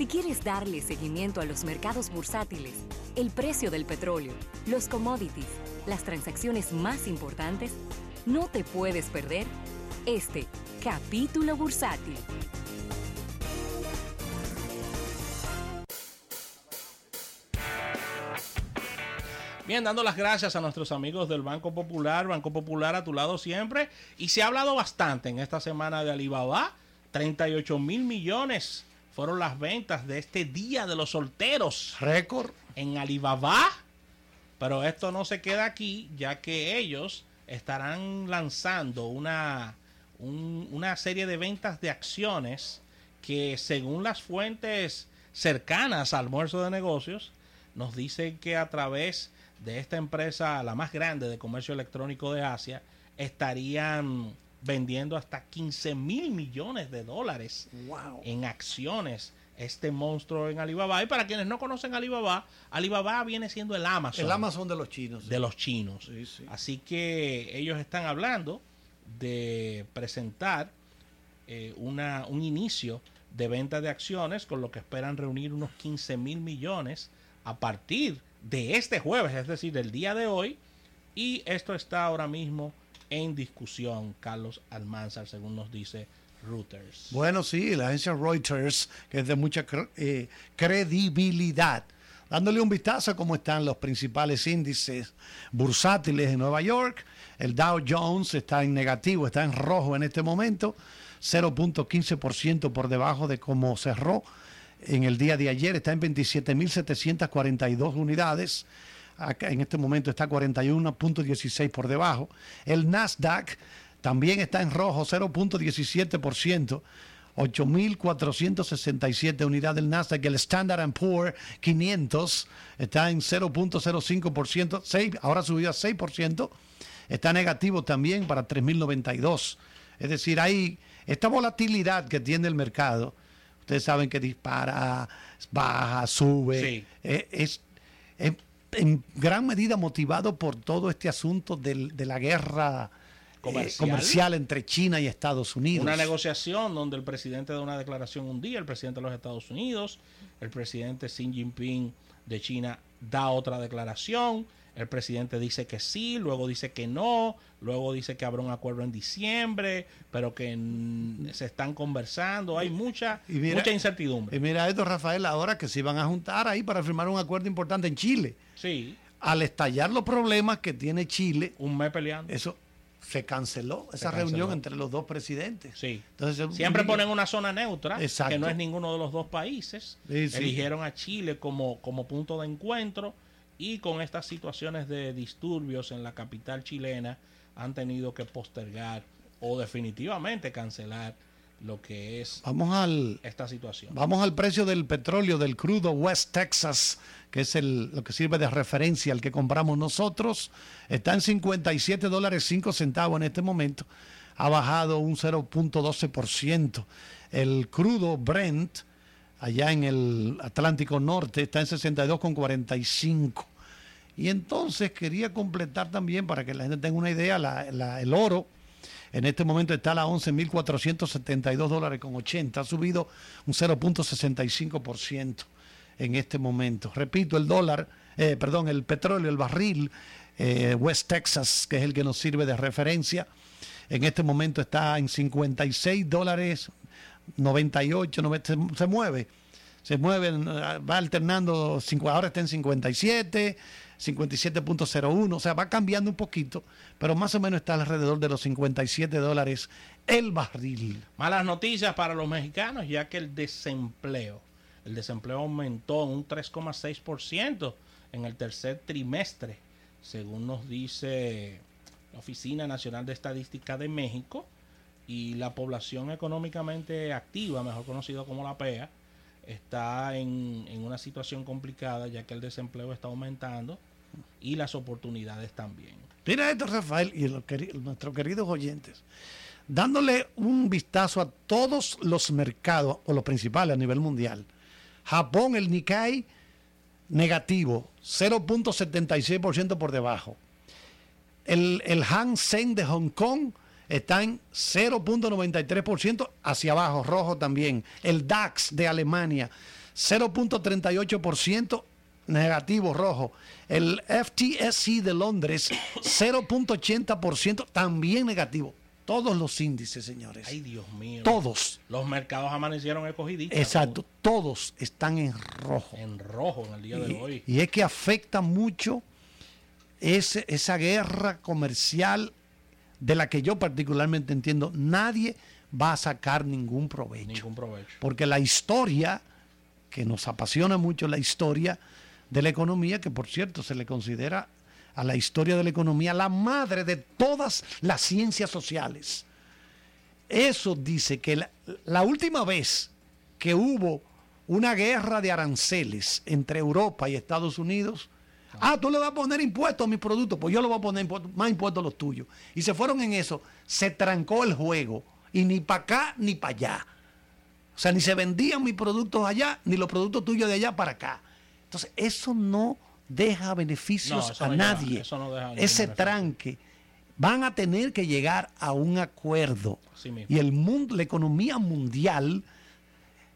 Si quieres darle seguimiento a los mercados bursátiles, el precio del petróleo, los commodities, las transacciones más importantes, no te puedes perder este capítulo bursátil. Bien, dando las gracias a nuestros amigos del Banco Popular, Banco Popular a tu lado siempre. Y se ha hablado bastante en esta semana de Alibaba. 38 mil millones fueron las ventas de este Día de los Solteros. Récord. En Alibaba. Pero esto no se queda aquí, ya que ellos estarán lanzando una, una serie de ventas de acciones que según las fuentes cercanas al almuerzo de negocios, nos dicen que a través de esta empresa, la más grande de comercio electrónico de Asia, estarían vendiendo hasta 15 mil millones de dólares en acciones este monstruo en Alibaba. Y para quienes no conocen Alibaba, Alibaba viene siendo el Amazon. El Amazon de los chinos. De los chinos. Así que ellos están hablando de presentar eh, una, un inicio de venta de acciones con lo que esperan reunir unos 15 mil millones a partir de este jueves, es decir, del día de hoy. Y esto está ahora mismo en discusión, Carlos Almanzar, según nos dice Reuters. Bueno, sí, la agencia Reuters, que es de mucha eh, credibilidad. Dándole un vistazo a cómo están los principales índices bursátiles de Nueva York. El Dow Jones está en negativo, está en rojo en este momento, 0.15% por debajo de cómo cerró en el día de ayer, está en 27.742 unidades. En este momento está 41.16 por debajo. El Nasdaq también está en rojo, 0.17%. 8.467 unidades del Nasdaq. El Standard Poor 500 está en 0.05%, ahora subió a 6%. Está negativo también para 3.092. Es decir, hay esta volatilidad que tiene el mercado Ustedes saben que dispara, baja, sube. Eh, es, en gran medida motivado por todo este asunto de la guerra eh, comercial. entre China y Estados Unidos. Una negociación donde el presidente da una declaración un día, el presidente de los Estados Unidos, el presidente Xi Jinping de China da otra declaración el presidente dice que sí, luego dice que no, luego dice que habrá un acuerdo en diciembre, pero que se están conversando. Hay mucha, mucha incertidumbre. Y mira esto, Rafael, ahora que se iban a juntar ahí para firmar un acuerdo importante en Chile. Sí. Al estallar los problemas que tiene Chile. Un mes peleando. Eso se canceló, esa reunión entre los dos presidentes. Sí. Entonces, Siempre ponen una zona neutra, que no es ninguno de los dos países. Eligieron a Chile como, como punto de encuentro y con estas situaciones de disturbios en la capital chilena han tenido que postergar o definitivamente cancelar lo que es vamos al, esta situación. Vamos al precio del petróleo del crudo West Texas, que es el, lo que sirve de referencia al que compramos nosotros. Está en 57 dólares 5 centavos en este momento. Ha bajado un 0.12%. El crudo Brent, allá en el Atlántico Norte, está en 62,45. Y entonces quería completar también, para que la gente tenga una idea, el oro en este momento está a las 11.472 dólares con 80, ha subido un 0.65% en este momento. Repito, el dólar, eh, perdón, el petróleo, el barril eh, West Texas, que es el que nos sirve de referencia, en este momento está en 56 dólares 98, se mueve se mueven, va alternando, ahora está en 57, 57.01, o sea, va cambiando un poquito, pero más o menos está alrededor de los 57 dólares el barril. Malas noticias para los mexicanos, ya que el desempleo, el desempleo aumentó en un 3,6% en el tercer trimestre, según nos dice la Oficina Nacional de Estadística de México, y la población económicamente activa, mejor conocido como la PEA, está en, una situación complicada ya que el desempleo está aumentando y las oportunidades también. Mira esto, Rafael, y nuestros queridos oyentes, dándole un vistazo a todos los mercados, o los principales a nivel mundial. Japón, el Nikkei, negativo, 0.76% por debajo. El, el Hang Seng de Hong Kong, está en 0.93% hacia abajo, rojo también. El DAX de Alemania, 0.38% negativo rojo. El FTSE de Londres 0.80% también negativo. Todos los índices, señores. Ay, Dios mío. Todos. Los mercados amanecieron escogiditos. Exacto, todos están en rojo. En rojo en el día de hoy. y es que afecta mucho ese- esa guerra comercial de la que yo particularmente entiendo, nadie va a sacar ningún provecho. Ningún provecho. Porque la historia, que nos apasiona mucho la historia de la economía, que por cierto se le considera a la historia de la economía la madre de todas las ciencias sociales. Eso dice que la, la última vez que hubo una guerra de aranceles entre Europa y Estados Unidos, ah, tú le vas a poner impuestos a mis productos, pues yo le voy a poner impuestos- más impuestos a los tuyos. Y se fueron en eso, se trancó el juego, y ni para acá ni para allá. O sea, ni se vendían mis productos allá, ni los productos tuyos de allá para acá. Entonces, eso no deja beneficios No, a no nadie. no deja Ese tranque. Van a tener que llegar a un acuerdo. Y el mundo, la economía mundial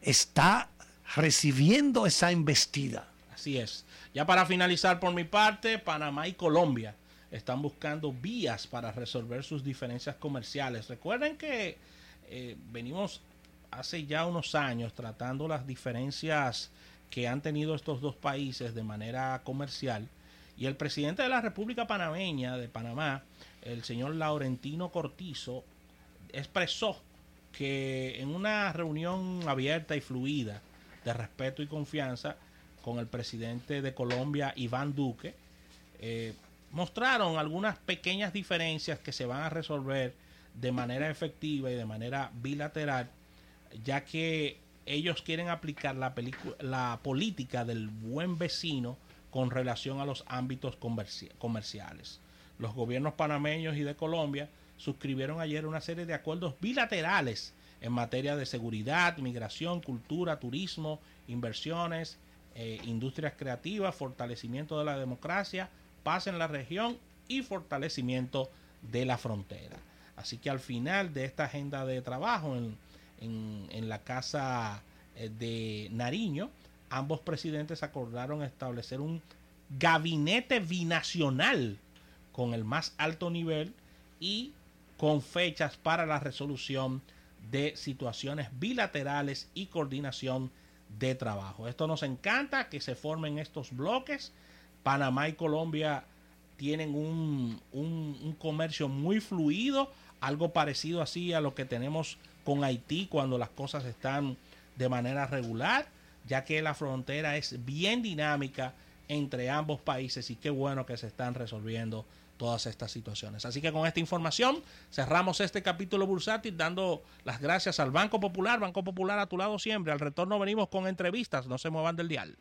está recibiendo esa embestida. Así es. Ya para finalizar por mi parte, Panamá y Colombia están buscando vías para resolver sus diferencias comerciales. Recuerden que eh, venimos hace ya unos años tratando las diferencias que han tenido estos dos países de manera comercial. Y el presidente de la República Panameña de Panamá, el señor Laurentino Cortizo, expresó que en una reunión abierta y fluida de respeto y confianza con el presidente de Colombia, Iván Duque, eh, mostraron algunas pequeñas diferencias que se van a resolver de manera efectiva y de manera bilateral, ya que ellos quieren aplicar la, la política del buen vecino con relación a los ámbitos comerci- comerciales. Los gobiernos panameños y de Colombia suscribieron ayer una serie de acuerdos bilaterales en materia de seguridad, migración, cultura, turismo, inversiones, eh, industrias creativas, fortalecimiento de la democracia, paz en la región y fortalecimiento de la frontera. Así que al final de esta agenda de trabajo en, en- la casa eh, de Nariño, ambos presidentes acordaron establecer un gabinete binacional con el más alto nivel y con fechas para la resolución de situaciones bilaterales y coordinación de trabajo. Esto nos encanta que se formen estos bloques. Panamá y Colombia tienen un, un- un comercio muy fluido, algo parecido así a lo que tenemos con Haití cuando las cosas están de manera regular, ya que la frontera es bien dinámica entre ambos países y qué bueno que se están resolviendo todas estas situaciones. Así que con esta información cerramos este capítulo bursátil dando las gracias al Banco Popular, Banco Popular a tu lado siempre. Al retorno venimos con entrevistas, no se muevan del dial.